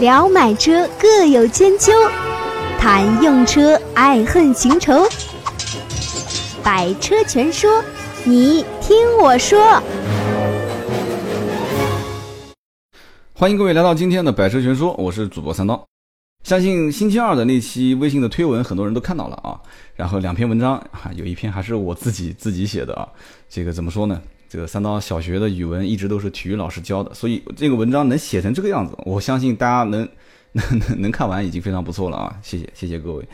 聊买车各有千秋，谈用车爱恨情仇。百车全说，你听我说。欢迎各位来到今天的百车全说，我是主播三刀。相信星期二的那期微信的推文，很多人都看到了啊。然后两篇文章啊，有一篇还是我自己自己写的啊。这个怎么说呢？这个三刀小学的语文一直都是体育老师教的，所以这个文章能写成这个样子，我相信大家能 能能能看完已经非常不错了啊！谢谢谢谢各位。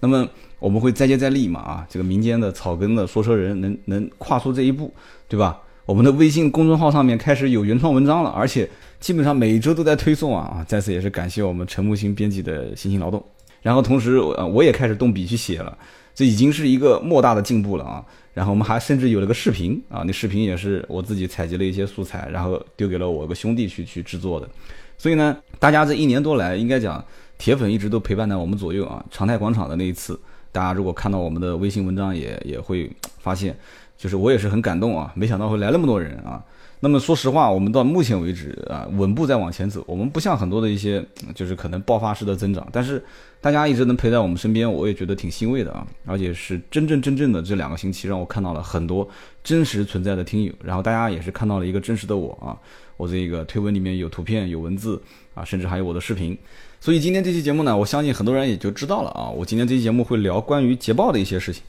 那么我们会再接再厉嘛啊！这个民间的草根的说车人能能跨出这一步，对吧？我们的微信公众号上面开始有原创文章了，而且基本上每周都在推送啊啊！再次也是感谢我们陈木星编辑的辛勤劳动。然后同时我也开始动笔去写了，这已经是一个莫大的进步了啊！然后我们还甚至有了个视频啊，那视频也是我自己采集了一些素材，然后丢给了我一个兄弟去去制作的。所以呢，大家这一年多来，应该讲铁粉一直都陪伴在我们左右啊。长泰广场的那一次，大家如果看到我们的微信文章，也也会发现，就是我也是很感动啊，没想到会来那么多人啊。那么说实话，我们到目前为止啊，稳步在往前走。我们不像很多的一些，就是可能爆发式的增长，但是大家一直能陪在我们身边，我也觉得挺欣慰的啊。而且是真正真正正的这两个星期，让我看到了很多真实存在的听友，然后大家也是看到了一个真实的我啊。我这个推文里面有图片、有文字啊，甚至还有我的视频。所以今天这期节目呢，我相信很多人也就知道了啊。我今天这期节目会聊关于捷豹的一些事情。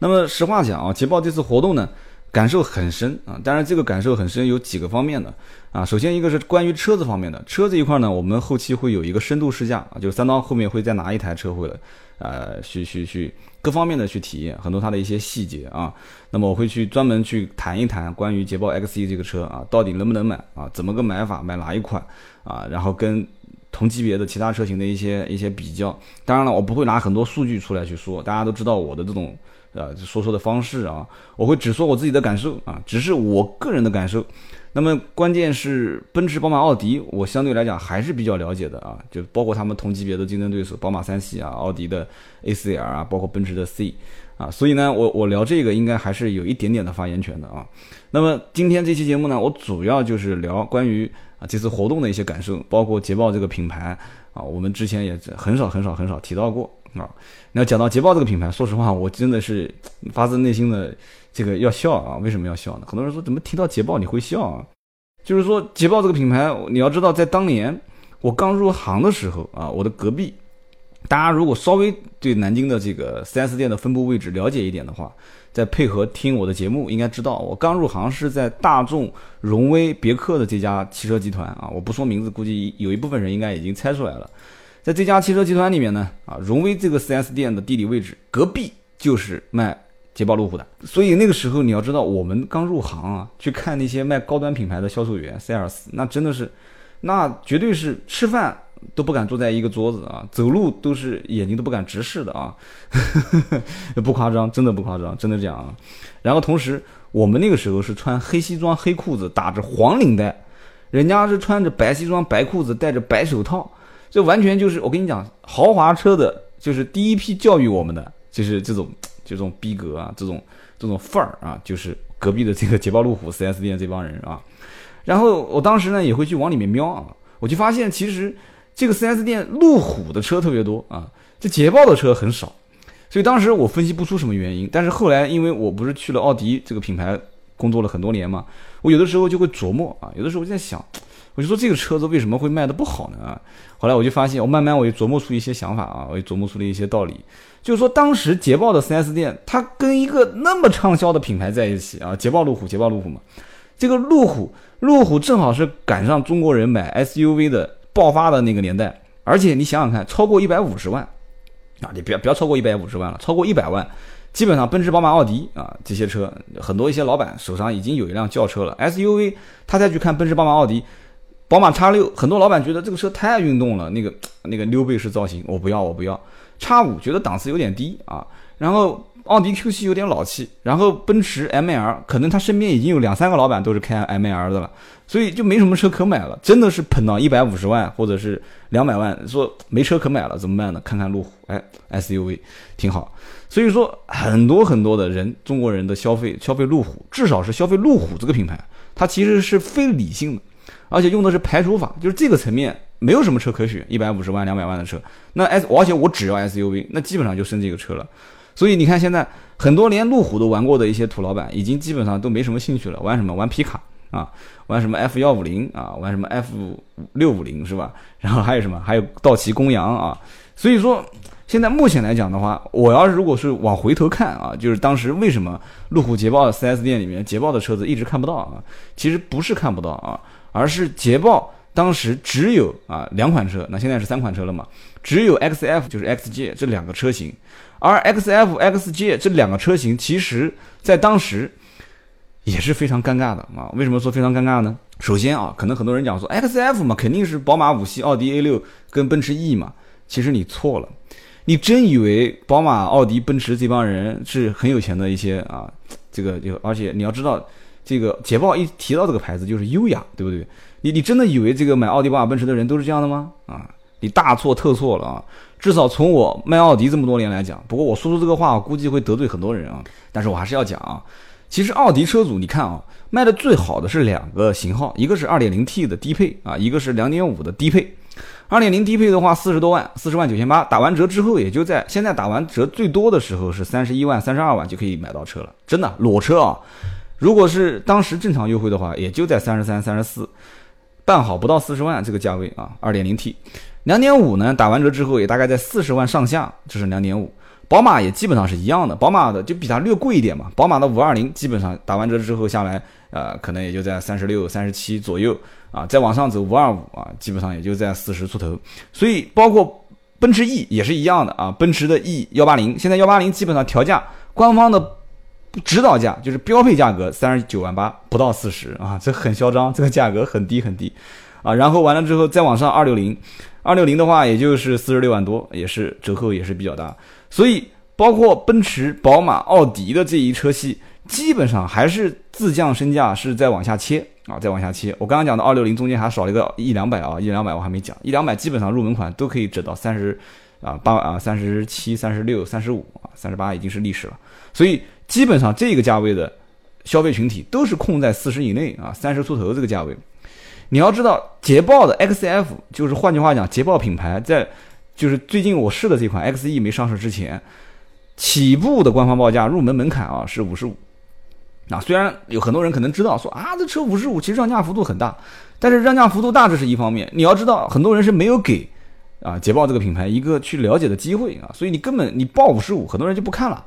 那么实话讲啊，捷豹这次活动呢。感受很深啊，当然这个感受很深有几个方面的啊。首先一个是关于车子方面的，车这一块呢，我们后期会有一个深度试驾啊，就三刀后面会再拿一台车回来，呃，去去去各方面的去体验很多它的一些细节啊。那么我会去专门去谈一谈关于捷豹 XE 这个车啊，到底能不能买啊，怎么个买法，买哪一款啊，然后跟同级别的其他车型的一些一些比较。当然了，我不会拿很多数据出来去说，大家都知道我的这种。呃，说说的方式啊，我会只说我自己的感受啊，只是我个人的感受。那么关键是奔驰、宝马、奥迪，我相对来讲还是比较了解的啊，就包括他们同级别的竞争对手，宝马三系啊、奥迪的 A4L 啊，包括奔驰的 C 啊，所以呢，我我聊这个应该还是有一点点的发言权的啊。那么今天这期节目呢，我主要就是聊关于啊这次活动的一些感受，包括捷豹这个品牌啊，我们之前也很少很少很少提到过。啊，那讲到捷豹这个品牌，说实话，我真的是发自内心的这个要笑啊！为什么要笑呢？很多人说怎么提到捷豹你会笑啊？就是说捷豹这个品牌，你要知道，在当年我刚入行的时候啊，我的隔壁，大家如果稍微对南京的这个 4S 店的分布位置了解一点的话，再配合听我的节目，应该知道我刚入行是在大众、荣威、别克的这家汽车集团啊。我不说名字，估计有一部分人应该已经猜出来了。在这家汽车集团里面呢，啊，荣威这个 4S 店的地理位置隔壁就是卖捷豹路虎的，所以那个时候你要知道，我们刚入行啊，去看那些卖高端品牌的销售员 sales，那真的是，那绝对是吃饭都不敢坐在一个桌子啊，走路都是眼睛都不敢直视的啊，不夸张，真的不夸张，真的这样啊。然后同时，我们那个时候是穿黑西装黑裤子，打着黄领带，人家是穿着白西装白裤子，戴着白手套。这完全就是我跟你讲，豪华车的，就是第一批教育我们的，就是这种这种逼格啊，这种这种范儿啊，就是隔壁的这个捷豹路虎 4S 店这帮人啊。然后我当时呢也会去往里面瞄啊，我就发现其实这个 4S 店路虎的车特别多啊，这捷豹的车很少。所以当时我分析不出什么原因，但是后来因为我不是去了奥迪这个品牌工作了很多年嘛，我有的时候就会琢磨啊，有的时候我在想。我就说这个车子为什么会卖的不好呢？啊，后来我就发现，我慢慢我就琢磨出一些想法啊，我就琢磨出了一些道理。就是说，当时捷豹的 4S 店，它跟一个那么畅销的品牌在一起啊，捷豹路虎，捷豹路虎嘛，这个路虎，路虎正好是赶上中国人买 SUV 的爆发的那个年代，而且你想想看，超过一百五十万啊，你不要不要超过一百五十万了，超过一百万，基本上奔驰、宝马、奥迪啊这些车，很多一些老板手上已经有一辆轿车了，SUV，他再去看奔驰、宝马、奥迪。宝马叉六，很多老板觉得这个车太运动了，那个那个溜背式造型，我不要，我不要。叉五觉得档次有点低啊，然后奥迪 Q 七有点老气，然后奔驰 ML，可能他身边已经有两三个老板都是开 ML 的了，所以就没什么车可买了，真的是捧到一百五十万或者是两百万，说没车可买了怎么办呢？看看路虎，哎，SUV 挺好。所以说很多很多的人，中国人的消费消费路虎，至少是消费路虎这个品牌，它其实是非理性的。而且用的是排除法，就是这个层面没有什么车可选，一百五十万、两百万的车，那 S 而且我只要 SUV，那基本上就剩这个车了。所以你看，现在很多连路虎都玩过的一些土老板，已经基本上都没什么兴趣了，玩什么？玩皮卡啊，玩什么 F 幺五零啊，玩什么 F 六五零是吧？然后还有什么？还有道奇公羊啊。所以说，现在目前来讲的话，我要是如果是往回头看啊，就是当时为什么路虎捷豹的 4S 店里面捷豹的车子一直看不到啊？其实不是看不到啊，而是捷豹当时只有啊两款车，那现在是三款车了嘛，只有 XF 就是 XJ 这两个车型。而 XF、XJ 这两个车型，其实在当时也是非常尴尬的啊。为什么说非常尴尬呢？首先啊，可能很多人讲说 XF 嘛，肯定是宝马五系、奥迪 A 六跟奔驰 E 嘛。其实你错了，你真以为宝马、奥迪、奔驰这帮人是很有钱的一些啊？这个就而且你要知道，这个捷豹一提到这个牌子就是优雅，对不对？你你真的以为这个买奥迪、宝马、奔驰的人都是这样的吗？啊？你大错特错了啊！至少从我卖奥迪这么多年来讲，不过我说出这个话，我估计会得罪很多人啊。但是我还是要讲啊。其实奥迪车主，你看啊，卖的最好的是两个型号，一个是 2.0T 的低配啊，一个是2.5的低配。2.0低配的话，四十多万，四十万九千八，打完折之后也就在现在打完折最多的时候是三十一万、三十二万就可以买到车了，真的裸车啊！如果是当时正常优惠的话，也就在三十三、三十四，办好不到四十万这个价位啊，2.0T。两点五呢，打完折之后也大概在四十万上下，这是两点五。宝马也基本上是一样的，宝马的就比它略贵一点嘛。宝马的五二零基本上打完折之后下来，呃，可能也就在三十六、三十七左右啊。再往上走，五二五啊，基本上也就在四十出头。所以包括奔驰 E 也是一样的啊，奔驰的 E 幺八零，现在幺八零基本上调价，官方的指导价就是标配价格三十九万八，不到四十啊，这很嚣张，这个价格很低很低啊。然后完了之后再往上二六零。二六零的话，也就是四十六万多，也是折扣也是比较大，所以包括奔驰、宝马、奥迪的这一车系，基本上还是自降身价是在往下切啊，再往下切。我刚刚讲的二六零中间还少了一个一两百啊，一两百我还没讲，一两百基本上入门款都可以折到三十啊八啊三十七、三十六、三十五啊，三十八已经是历史了。所以基本上这个价位的消费群体都是控在四十以内啊，三十出头这个价位。你要知道，捷豹的 XF 就是换句话讲，捷豹品牌在就是最近我试的这款 XE 没上市之前，起步的官方报价入门门槛啊是五十五。啊，虽然有很多人可能知道说啊，这车五十五其实让价幅度很大，但是让价幅度大这是一方面，你要知道很多人是没有给啊捷豹这个品牌一个去了解的机会啊，所以你根本你报五十五，很多人就不看了。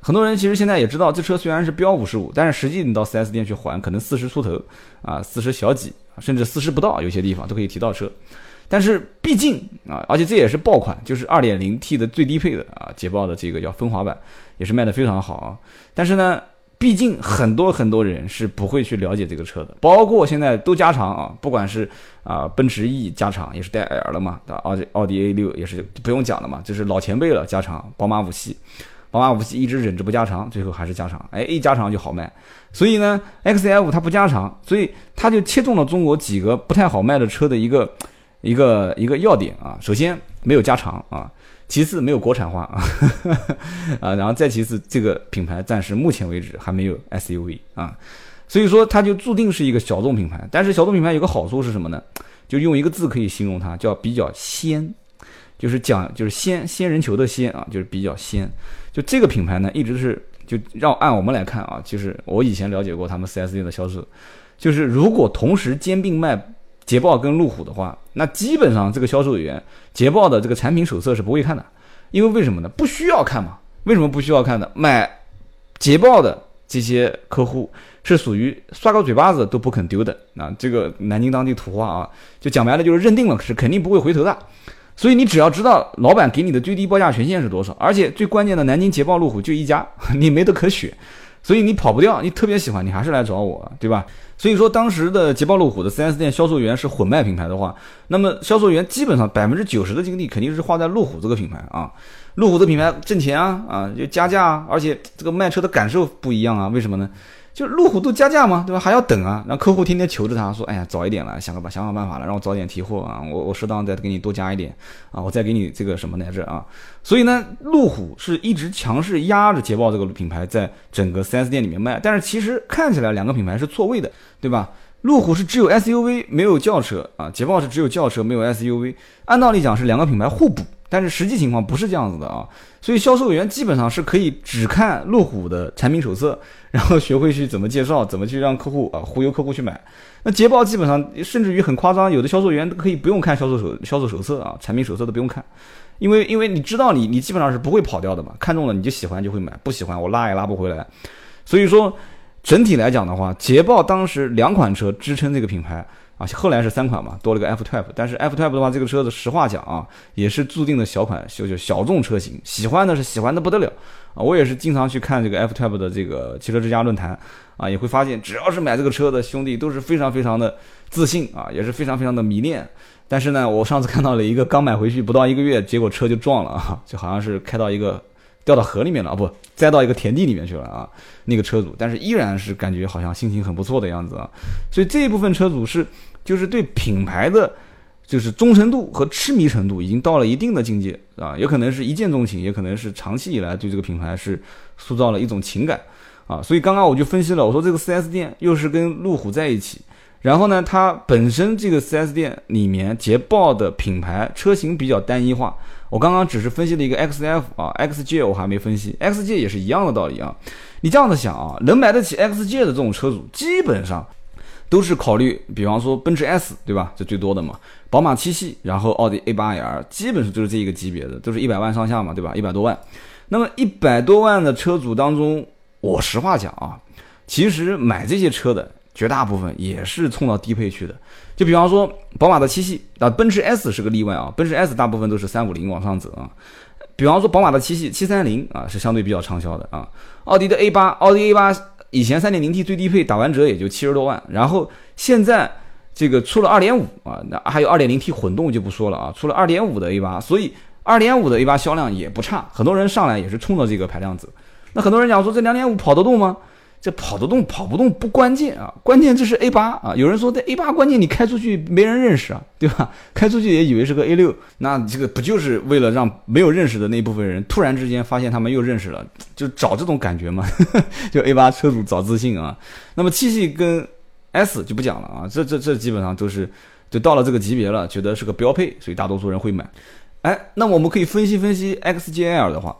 很多人其实现在也知道，这车虽然是标五十五，但是实际你到 4S 店去还，可能四十出头啊，四十小几，甚至四十不到，有些地方都可以提到车。但是毕竟啊，而且这也是爆款，就是 2.0T 的最低配的啊，捷豹的这个叫风华版，也是卖的非常好啊。但是呢，毕竟很多很多人是不会去了解这个车的，包括现在都加长啊，不管是啊奔驰 E 加长也是带 L 了嘛，奥迪奥迪 A 六也是不用讲了嘛，就是老前辈了加长，宝马五系。宝马五系一直忍着不加长，最后还是加长。哎，一加长就好卖。所以呢，XF 它不加长，所以它就切中了中国几个不太好卖的车的一个一个一个要点啊。首先没有加长啊，其次没有国产化啊，啊，然后再其次这个品牌暂时目前为止还没有 SUV 啊，所以说它就注定是一个小众品牌。但是小众品牌有个好处是什么呢？就用一个字可以形容它，叫比较鲜。就是讲就是仙仙人球的仙啊，就是比较仙。就这个品牌呢，一直是就让按我们来看啊，就是我以前了解过他们 4S 店的销售，就是如果同时兼并卖捷豹跟路虎的话，那基本上这个销售员捷豹的这个产品手册是不会看的，因为为什么呢？不需要看嘛。为什么不需要看呢？买捷豹的这些客户是属于刷个嘴巴子都不肯丢的啊。这个南京当地土话啊，就讲白了就是认定了是肯定不会回头的。所以你只要知道老板给你的最低报价权限是多少，而且最关键的南京捷豹路虎就一家，你没得可选，所以你跑不掉。你特别喜欢，你还是来找我，对吧？所以说当时的捷豹路虎的 4S 店销售员是混卖品牌的话，那么销售员基本上百分之九十的精力肯定是花在路虎这个品牌啊，路虎的品牌挣钱啊啊就加价啊，而且这个卖车的感受不一样啊，为什么呢？就路虎都加价嘛，对吧？还要等啊，让客户天天求着他说：“哎呀，早一点了，想个办想想办法了，让我早点提货啊，我我适当再给你多加一点啊，我再给你这个什么来着啊？”所以呢，路虎是一直强势压着捷豹这个品牌在整个 4S 店里面卖，但是其实看起来两个品牌是错位的，对吧？路虎是只有 SUV 没有轿车啊，捷豹是只有轿车没有 SUV。按道理讲是两个品牌互补，但是实际情况不是这样子的啊。所以销售员基本上是可以只看路虎的产品手册，然后学会去怎么介绍，怎么去让客户啊忽悠客户去买。那捷豹基本上甚至于很夸张，有的销售员都可以不用看销售手销售手册啊，产品手册都不用看，因为因为你知道你你基本上是不会跑掉的嘛，看中了你就喜欢就会买，不喜欢我拉也拉不回来。所以说。整体来讲的话，捷豹当时两款车支撑这个品牌啊，后来是三款嘛，多了个 F Type。但是 F Type 的话，这个车子实话讲啊，也是注定的小款，就就小众车型，喜欢的是喜欢的不得了啊。我也是经常去看这个 F Type 的这个汽车之家论坛啊，也会发现，只要是买这个车的兄弟都是非常非常的自信啊，也是非常非常的迷恋。但是呢，我上次看到了一个刚买回去不到一个月，结果车就撞了啊，就好像是开到一个。掉到河里面了啊，不栽到一个田地里面去了啊，那个车主，但是依然是感觉好像心情很不错的样子啊，所以这一部分车主是就是对品牌的就是忠诚度和痴迷程度已经到了一定的境界啊，有可能是一见钟情，也可能是长期以来对这个品牌是塑造了一种情感啊，所以刚刚我就分析了，我说这个 4S 店又是跟路虎在一起，然后呢，它本身这个 4S 店里面捷豹的品牌车型比较单一化。我刚刚只是分析了一个 XF 啊，XJ 我还没分析，XJ 也是一样的道理啊。你这样子想啊，能买得起 XJ 的这种车主，基本上都是考虑，比方说奔驰 S 对吧？这最多的嘛，宝马七系，然后奥迪 A8L，基本上就是这一个级别的，都是一百万上下嘛，对吧？一百多万。那么一百多万的车主当中，我实话讲啊，其实买这些车的。绝大部分也是冲到低配去的，就比方说宝马的七系啊，奔驰 S 是个例外啊，奔驰 S 大部分都是三五零往上走啊。比方说宝马的七系七三零啊，是相对比较畅销的啊。奥迪的 A 八，奥迪 A 八以前三点零 T 最低配打完折也就七十多万，然后现在这个出了二点五啊，那还有二点零 T 混动就不说了啊，出了二点五的 A 八，所以二点五的 A 八销量也不差，很多人上来也是冲着这个排量走。那很多人讲说这两点五跑得动吗？这跑得动跑不动不关键啊，关键这是 A 八啊。有人说这 A 八关键你开出去没人认识啊，对吧？开出去也以为是个 A 六，那这个不就是为了让没有认识的那部分人突然之间发现他们又认识了，就找这种感觉嘛？就 A 八车主找自信啊。那么七系跟 S 就不讲了啊，这这这基本上都是就到了这个级别了，觉得是个标配，所以大多数人会买。哎，那我们可以分析分析 XJL 的话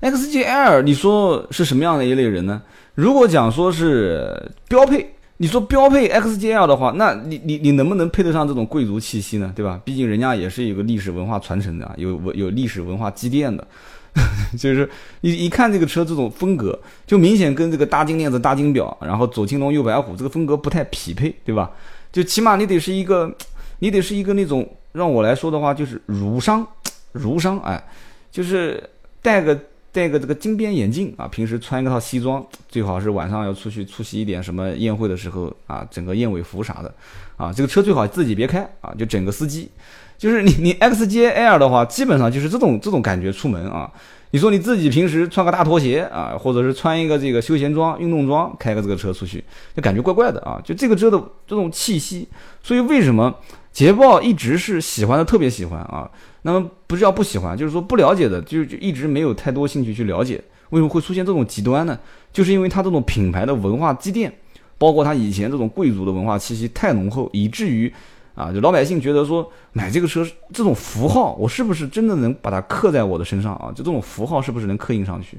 ，XJL 你说是什么样的一类人呢？如果讲说是标配，你说标配 XJL 的话，那你你你能不能配得上这种贵族气息呢？对吧？毕竟人家也是有个历史文化传承的，有有历史文化积淀的，就是一一看这个车这种风格，就明显跟这个大金链子、大金表，然后左青龙右白虎这个风格不太匹配，对吧？就起码你得是一个，你得是一个那种让我来说的话，就是儒商，儒商，哎，就是带个。戴个这个金边眼镜啊，平时穿一套西装，最好是晚上要出去出席一点什么宴会的时候啊，整个燕尾服啥的，啊，这个车最好自己别开啊，就整个司机，就是你你 XJL 的话，基本上就是这种这种感觉出门啊，你说你自己平时穿个大拖鞋啊，或者是穿一个这个休闲装、运动装，开个这个车出去，就感觉怪怪的啊，就这个车的这种气息，所以为什么捷豹一直是喜欢的特别喜欢啊？那么不是叫不喜欢，就是说不了解的，就就一直没有太多兴趣去了解，为什么会出现这种极端呢？就是因为它这种品牌的文化积淀，包括它以前这种贵族的文化气息太浓厚，以至于啊，就老百姓觉得说买这个车这种符号，我是不是真的能把它刻在我的身上啊？就这种符号是不是能刻印上去？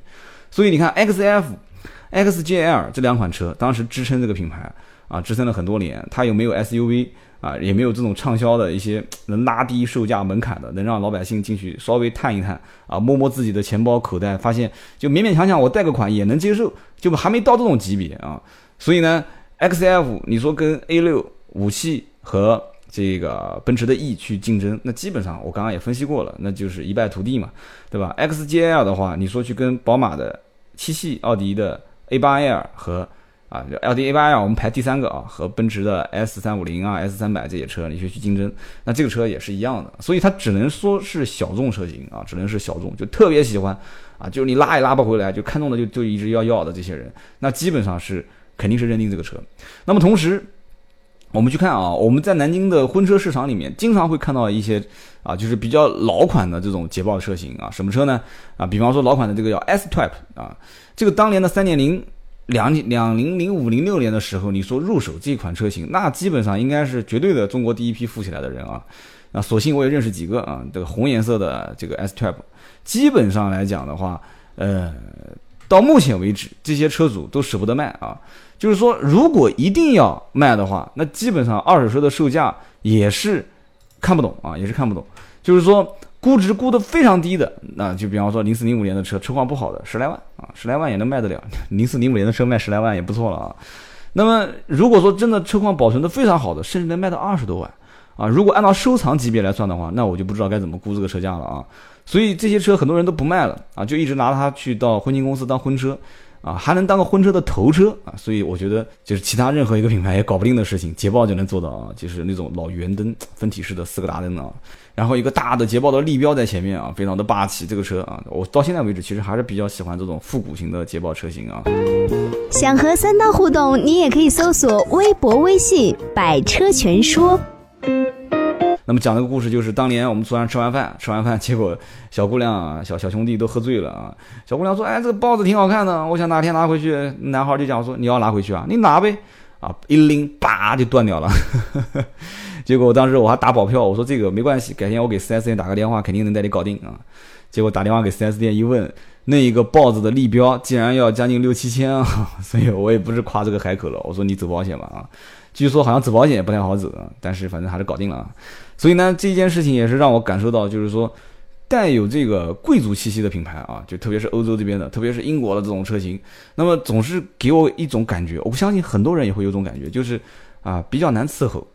所以你看 XF、XJL 这两款车当时支撑这个品牌啊，支撑了很多年，它有没有 SUV？啊，也没有这种畅销的一些能拉低售价门槛的，能让老百姓进去稍微探一探啊，摸摸自己的钱包口袋，发现就勉勉强强我贷个款也能接受，就还没到这种级别啊。所以呢，XF 你说跟 A 六五系和这个奔驰的 E 去竞争，那基本上我刚刚也分析过了，那就是一败涂地嘛，对吧？XJL 的话，你说去跟宝马的七系、奥迪的 A8L 和啊，L D A 八 L 我们排第三个啊，和奔驰的 S 三五零啊、S 三百这些车，你去去竞争，那这个车也是一样的，所以它只能说是小众车型啊，只能是小众，就特别喜欢啊，就是你拉也拉不回来，就看中的就就一直要要的这些人，那基本上是肯定是认定这个车。那么同时，我们去看啊，我们在南京的婚车市场里面，经常会看到一些啊，就是比较老款的这种捷豹车型啊，什么车呢？啊，比方说老款的这个叫 S Type 啊，这个当年的三点零。两两零零五零六年的时候，你说入手这款车型，那基本上应该是绝对的中国第一批富起来的人啊。啊，所幸我也认识几个啊，这个红颜色的这个 S Type，基本上来讲的话，呃，到目前为止，这些车主都舍不得卖啊。就是说，如果一定要卖的话，那基本上二手车的售价也是看不懂啊，也是看不懂。就是说，估值估的非常低的，那就比方说零四零五年的车，车况不好的，十来万啊，十来万也能卖得了。零四零五年的车卖十来万也不错了啊。那么，如果说真的车况保存的非常好的，甚至能卖到二十多万。啊，如果按照收藏级别来算的话，那我就不知道该怎么估这个车价了啊。所以这些车很多人都不卖了啊，就一直拿它去到婚庆公司当婚车，啊，还能当个婚车的头车啊。所以我觉得就是其他任何一个品牌也搞不定的事情，捷豹就能做到啊，就是那种老圆灯分体式的四个大灯啊，然后一个大的捷豹的立标在前面啊，非常的霸气。这个车啊，我到现在为止其实还是比较喜欢这种复古型的捷豹车型啊。想和三刀互动，你也可以搜索微博、微信“百车全说”。那么讲这个故事，就是当年我们突然吃完饭，吃完饭，结果小姑娘、啊、小小兄弟都喝醉了啊。小姑娘说：“哎，这个包子挺好看的，我想哪天拿回去。”男孩就讲说：“你要拿回去啊？你拿呗。”啊，一拎，叭就断掉了。结果当时我还打保票，我说这个没关系，改天我给 4S 店打个电话，肯定能带你搞定啊。结果打电话给 4S 店一问，那一个豹子的立标竟然要将近六七千啊，所以我也不是夸这个海口了，我说你走保险吧啊。据说好像走保险也不太好走，但是反正还是搞定了啊。所以呢，这件事情也是让我感受到，就是说，带有这个贵族气息的品牌啊，就特别是欧洲这边的，特别是英国的这种车型，那么总是给我一种感觉，我不相信很多人也会有种感觉，就是啊，比较难伺候，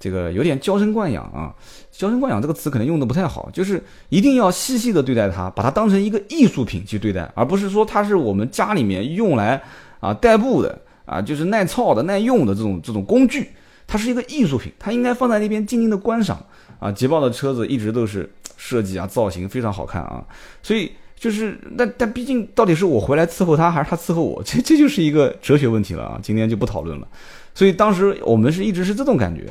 这个有点娇生惯养啊。娇生惯养这个词可能用的不太好，就是一定要细细的对待它，把它当成一个艺术品去对待，而不是说它是我们家里面用来啊代步的啊，就是耐操的、耐用的这种这种工具。它是一个艺术品，它应该放在那边静静的观赏啊。捷豹的车子一直都是设计啊，造型非常好看啊。所以就是，但但毕竟到底是我回来伺候他，还是他伺候我，这这就是一个哲学问题了啊。今天就不讨论了。所以当时我们是一直是这种感觉。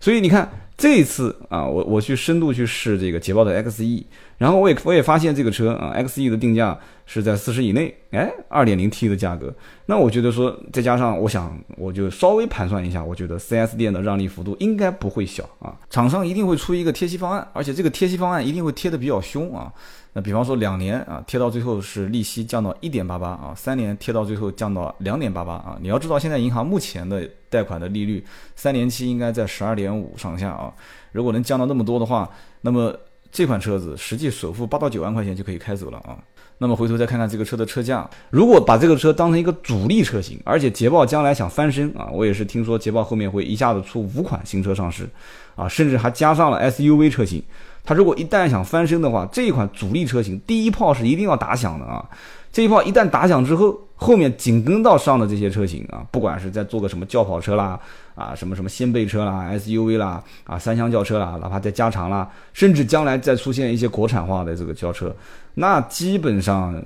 所以你看这一次啊，我我去深度去试这个捷豹的 XE，然后我也我也发现这个车啊，XE 的定价是在四十以内，哎，二点零 T 的价格。那我觉得说，再加上我想，我就稍微盘算一下，我觉得 4S 店的让利幅度应该不会小啊。厂商一定会出一个贴息方案，而且这个贴息方案一定会贴的比较凶啊。那比方说两年啊，贴到最后是利息降到一点八八啊，三年贴到最后降到两点八八啊。你要知道，现在银行目前的贷款的利率，三年期应该在十二点五上下啊。如果能降到那么多的话，那么这款车子实际首付八到九万块钱就可以开走了啊。那么回头再看看这个车的车价，如果把这个车当成一个主力车型，而且捷豹将来想翻身啊，我也是听说捷豹后面会一下子出五款新车上市，啊，甚至还加上了 SUV 车型。它如果一旦想翻身的话，这一款主力车型第一炮是一定要打响的啊。这一炮一旦打响之后，后面紧跟到上的这些车型啊，不管是在做个什么轿跑车啦，啊什么什么掀背车啦、SUV 啦，啊三厢轿车啦，哪怕再加长啦，甚至将来再出现一些国产化的这个轿车，那基本上。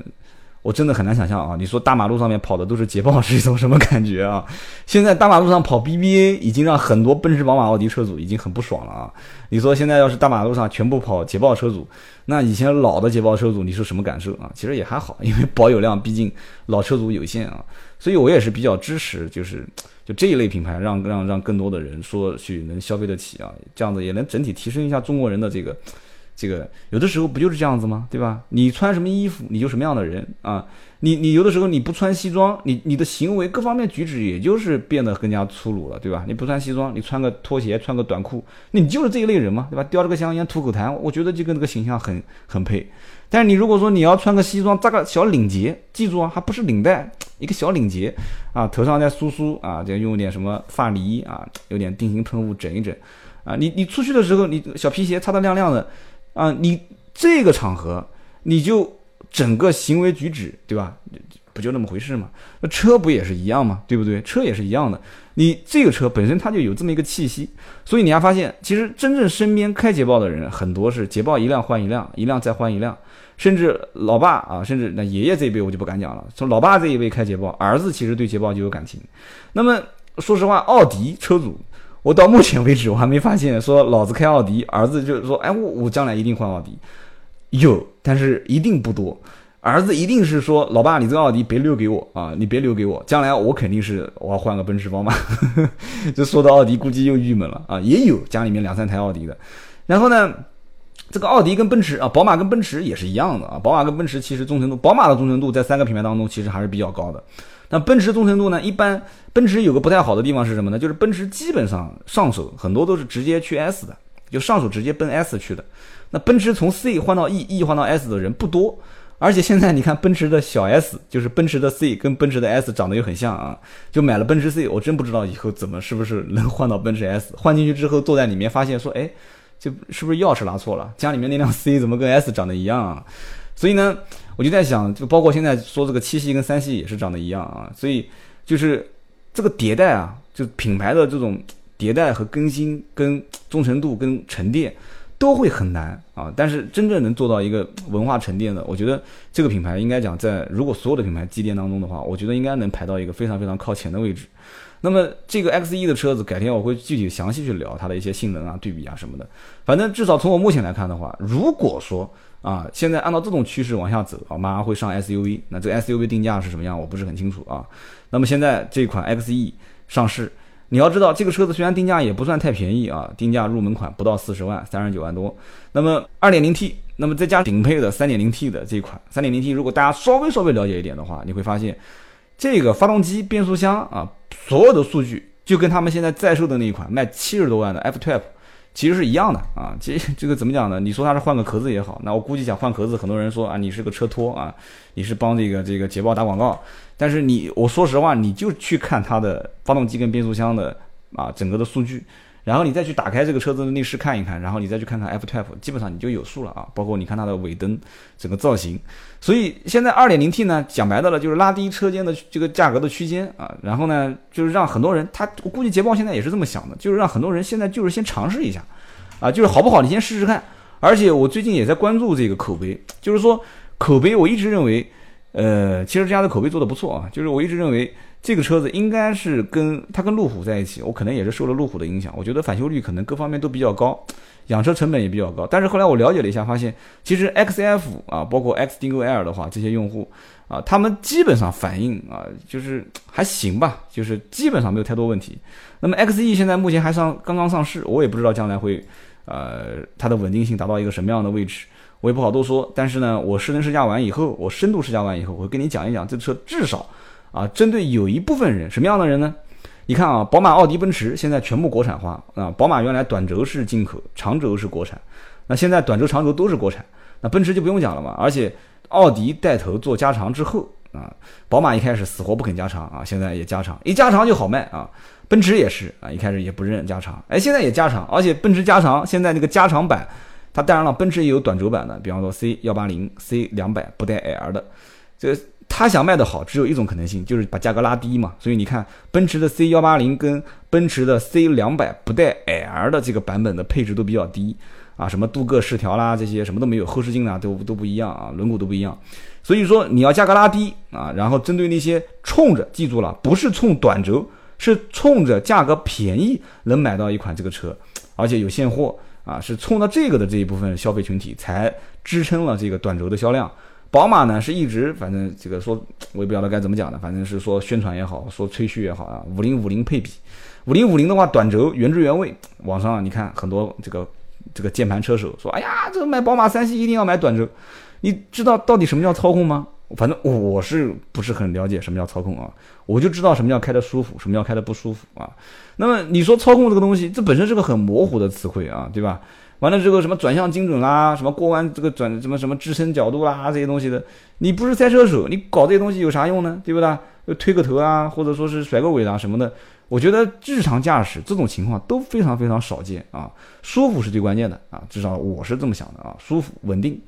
我真的很难想象啊！你说大马路上面跑的都是捷豹是一种什么感觉啊？现在大马路上跑 BBA 已经让很多奔驰、宝马、奥迪车主已经很不爽了啊！你说现在要是大马路上全部跑捷豹车主，那以前老的捷豹车主你是什么感受啊？其实也还好，因为保有量毕竟老车主有限啊，所以我也是比较支持，就是就这一类品牌，让让让更多的人说去能消费得起啊，这样子也能整体提升一下中国人的这个。这个有的时候不就是这样子吗？对吧？你穿什么衣服，你就什么样的人啊？你你有的时候你不穿西装，你你的行为各方面举止也就是变得更加粗鲁了，对吧？你不穿西装，你穿个拖鞋，穿个短裤，你就是这一类人嘛，对吧？叼着个香烟吐口痰，我觉得就跟这个形象很很配。但是你如果说你要穿个西装，扎个小领结，记住啊，还不是领带，一个小领结啊，头上再梳梳啊，再用点什么发泥啊，有点定型喷雾整一整啊，你你出去的时候，你小皮鞋擦得亮亮的。啊，你这个场合，你就整个行为举止，对吧？不就那么回事吗？那车不也是一样吗？对不对？车也是一样的。你这个车本身它就有这么一个气息，所以你还发现，其实真正身边开捷豹的人很多是捷豹一辆换一辆，一辆再换一辆，甚至老爸啊，甚至那爷爷这一辈我就不敢讲了。从老爸这一辈开捷豹，儿子其实对捷豹就有感情。那么说实话，奥迪车主。我到目前为止，我还没发现说老子开奥迪，儿子就是说，哎，我我将来一定换奥迪，有，但是一定不多儿子一定是说，老爸，你这个奥迪别留给我啊，你别留给我，将来我肯定是我要换个奔驰、宝马。这说到奥迪，估计又郁闷了啊。也有家里面两三台奥迪的，然后呢，这个奥迪跟奔驰啊，宝马跟奔驰也是一样的啊。宝马跟奔驰其实忠诚度，宝马的忠诚度在三个品牌当中其实还是比较高的。那奔驰忠诚度呢，一般奔驰有个不太好的地方是什么呢？就是奔驰基本上上手很多都是直接去 S 的，就上手直接奔 S 去的。那奔驰从 C 换到 E，E 换到 S 的人不多。而且现在你看，奔驰的小 S 就是奔驰的 C，跟奔驰的 S 长得又很像啊。就买了奔驰 C，我真不知道以后怎么是不是能换到奔驰 S。换进去之后坐在里面，发现说，哎，就是不是钥匙拿错了？家里面那辆 C 怎么跟 S 长得一样啊？所以呢，我就在想，就包括现在说这个七系跟三系也是长得一样啊。所以就是这个迭代啊，就品牌的这种迭代和更新、跟忠诚度、跟沉淀。都会很难啊，但是真正能做到一个文化沉淀的，我觉得这个品牌应该讲在如果所有的品牌积淀当中的话，我觉得应该能排到一个非常非常靠前的位置。那么这个 X 一的车子，改天我会具体详细去聊它的一些性能啊、对比啊什么的。反正至少从我目前来看的话，如果说啊，现在按照这种趋势往下走啊，马上会上 SUV，那这个 SUV 定价是什么样，我不是很清楚啊。那么现在这款 X 一上市。你要知道，这个车子虽然定价也不算太便宜啊，定价入门款不到四十万，三十九万多。那么二点零 T，那么再加顶配的三点零 T 的这款三点零 T，如果大家稍微稍微了解一点的话，你会发现，这个发动机、变速箱啊，所有的数据就跟他们现在在售的那一款卖七十多万的 F Type。其实是一样的啊，其实这个怎么讲呢？你说它是换个壳子也好，那我估计想换壳子，很多人说啊，你是个车托啊，你是帮这个这个捷豹打广告。但是你，我说实话，你就去看它的发动机跟变速箱的啊整个的数据。然后你再去打开这个车子的内饰看一看，然后你再去看看 F Type，基本上你就有数了啊。包括你看它的尾灯，整个造型。所以现在 2.0T 呢，讲白的了就是拉低车间的这个价格的区间啊。然后呢，就是让很多人，他我估计捷豹现在也是这么想的，就是让很多人现在就是先尝试一下，啊，就是好不好你先试试看。而且我最近也在关注这个口碑，就是说口碑我一直认为，呃，其实这家的口碑做的不错啊，就是我一直认为。这个车子应该是跟它跟路虎在一起，我可能也是受了路虎的影响。我觉得返修率可能各方面都比较高，养车成本也比较高。但是后来我了解了一下，发现其实 XF 啊，包括 X Dingo L 的话，这些用户啊，他们基本上反应啊，就是还行吧，就是基本上没有太多问题。那么 XE 现在目前还上刚刚上市，我也不知道将来会呃它的稳定性达到一个什么样的位置，我也不好多说。但是呢，我试乘试驾完以后，我深度试驾完以后，我会跟你讲一讲这车至少。啊，针对有一部分人，什么样的人呢？你看啊，宝马、奥迪、奔驰现在全部国产化啊。宝马原来短轴是进口，长轴是国产，那现在短轴、长轴都是国产。那奔驰就不用讲了嘛。而且奥迪带头做加长之后啊，宝马一开始死活不肯加长啊，现在也加长，一加长就好卖啊。奔驰也是啊，一开始也不认加长，哎，现在也加长，而且奔驰加长现在那个加长版，它当然了，奔驰也有短轴版的，比方说 C 幺八零、C 两百不带 L 的，这。他想卖的好，只有一种可能性，就是把价格拉低嘛。所以你看，奔驰的 C 幺八零跟奔驰的 C 两百不带 L 的这个版本的配置都比较低啊，什么镀铬饰条啦，这些什么都没有，后视镜啊都都不一样啊，轮毂都不一样。所以说你要价格拉低啊，然后针对那些冲着记住了，不是冲短轴，是冲着价格便宜能买到一款这个车，而且有现货啊，是冲到这个的这一部分消费群体才支撑了这个短轴的销量。宝马呢是一直反正这个说，我也不晓得该怎么讲的，反正是说宣传也好，说吹嘘也好啊。五零五零配比，五零五零的话短轴原汁原味。网上你看很多这个这个键盘车手说，哎呀，这个买宝马三系一定要买短轴。你知道到底什么叫操控吗？反正我是不是很了解什么叫操控啊？我就知道什么叫开的舒服，什么叫开的不舒服啊。那么你说操控这个东西，这本身是个很模糊的词汇啊，对吧？完了之后，什么转向精准啦，什么过弯这个转什么什么支撑角度啦，这些东西的，你不是赛车手，你搞这些东西有啥用呢？对不对？推个头啊，或者说是甩个尾啊什么的，我觉得日常驾驶这种情况都非常非常少见啊。舒服是最关键的啊，至少我是这么想的啊，舒服稳定，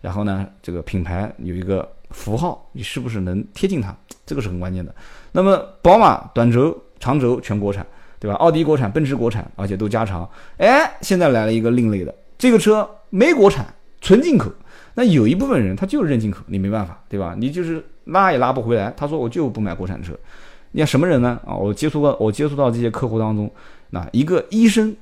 然后呢，这个品牌有一个符号，你是不是能贴近它？这个是很关键的。那么宝马短轴、长轴全国产。对吧？奥迪国产，奔驰国产，而且都加长。哎，现在来了一个另类的，这个车没国产，纯进口。那有一部分人他就是认进口，你没办法，对吧？你就是拉也拉不回来。他说我就不买国产车。你看什么人呢？啊，我接触过我接触到这些客户当中，那一个医生、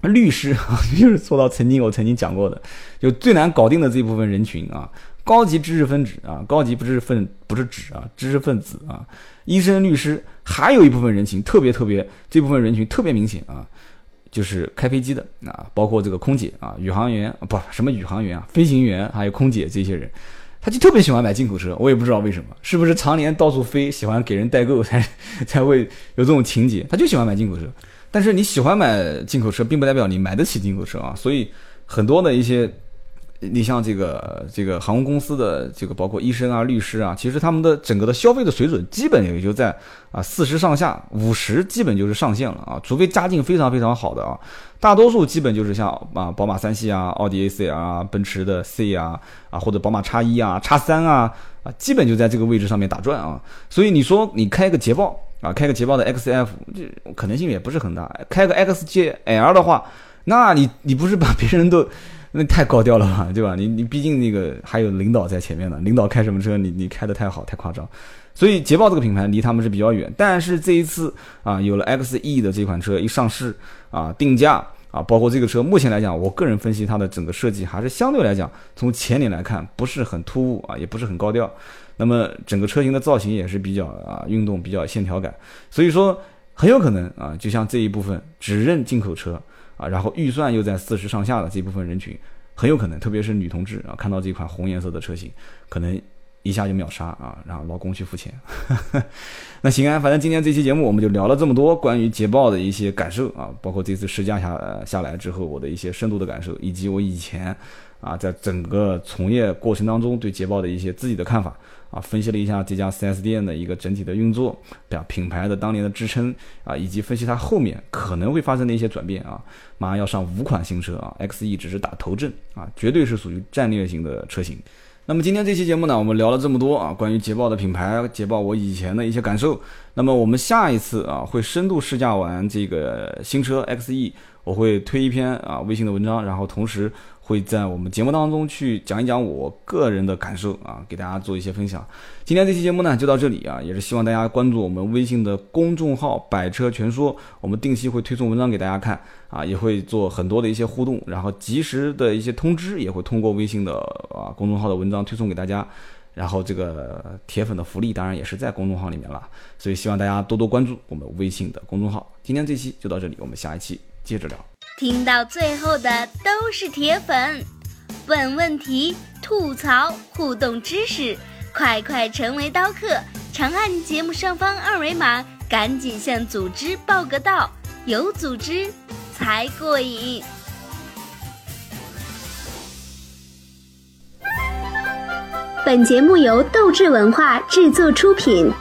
律师啊，就是说到曾经我曾经讲过的，就最难搞定的这部分人群啊，高级知识分子啊，高级知识分不是指啊，知识分子啊，医生、律师，还有一部分人群特别特别，这部分人群特别明显啊，就是开飞机的啊，包括这个空姐啊、宇航员不什么宇航员啊、飞行员，还有空姐这些人，他就特别喜欢买进口车，我也不知道为什么，是不是常年到处飞，喜欢给人代购才 才会有这种情节，他就喜欢买进口车。但是你喜欢买进口车，并不代表你买得起进口车啊，所以很多的一些。你像这个这个航空公司的这个包括医生啊、律师啊，其实他们的整个的消费的水准基本也就在啊四十上下，五十基本就是上限了啊，除非家境非常非常好的啊，大多数基本就是像啊宝马三系啊、奥迪 A 四啊、奔驰的 C 啊啊或者宝马叉一啊、叉三啊啊，基本就在这个位置上面打转啊。所以你说你开个捷豹啊，开个捷豹的 XF，这可能性也不是很大。开个 XJL 的话，那你你不是把别人都。那太高调了吧，对吧？你你毕竟那个还有领导在前面呢，领导开什么车，你你开的太好太夸张，所以捷豹这个品牌离他们是比较远。但是这一次啊，有了 XE 的这款车一上市啊，定价啊，包括这个车目前来讲，我个人分析它的整个设计还是相对来讲，从前脸来看不是很突兀啊，也不是很高调。那么整个车型的造型也是比较啊运动，比较线条感，所以说很有可能啊，就像这一部分只认进口车。啊，然后预算又在四十上下的这部分人群，很有可能，特别是女同志啊，看到这款红颜色的车型，可能一下就秒杀啊，然后老公去付钱。那行啊，反正今天这期节目我们就聊了这么多关于捷豹的一些感受啊，包括这次试驾下下来之后我的一些深度的感受，以及我以前啊在整个从业过程当中对捷豹的一些自己的看法。啊，分析了一下这家 4S 店的一个整体的运作，对吧？品牌的当年的支撑啊，以及分析它后面可能会发生的一些转变啊。马上要上五款新车啊，XE 只是打头阵啊，绝对是属于战略型的车型。那么今天这期节目呢，我们聊了这么多啊，关于捷豹的品牌，捷豹我以前的一些感受。那么我们下一次啊，会深度试驾完这个新车 XE，我会推一篇啊微信的文章，然后同时。会在我们节目当中去讲一讲我个人的感受啊，给大家做一些分享。今天这期节目呢就到这里啊，也是希望大家关注我们微信的公众号“百车全说”，我们定期会推送文章给大家看啊，也会做很多的一些互动，然后及时的一些通知也会通过微信的啊公众号的文章推送给大家。然后这个铁粉的福利当然也是在公众号里面了，所以希望大家多多关注我们微信的公众号。今天这期就到这里，我们下一期接着聊。听到最后的都是铁粉，问问题、吐槽、互动知识，快快成为刀客！长按节目上方二维码，赶紧向组织报个到，有组织才过瘾。本节目由斗志文化制作出品。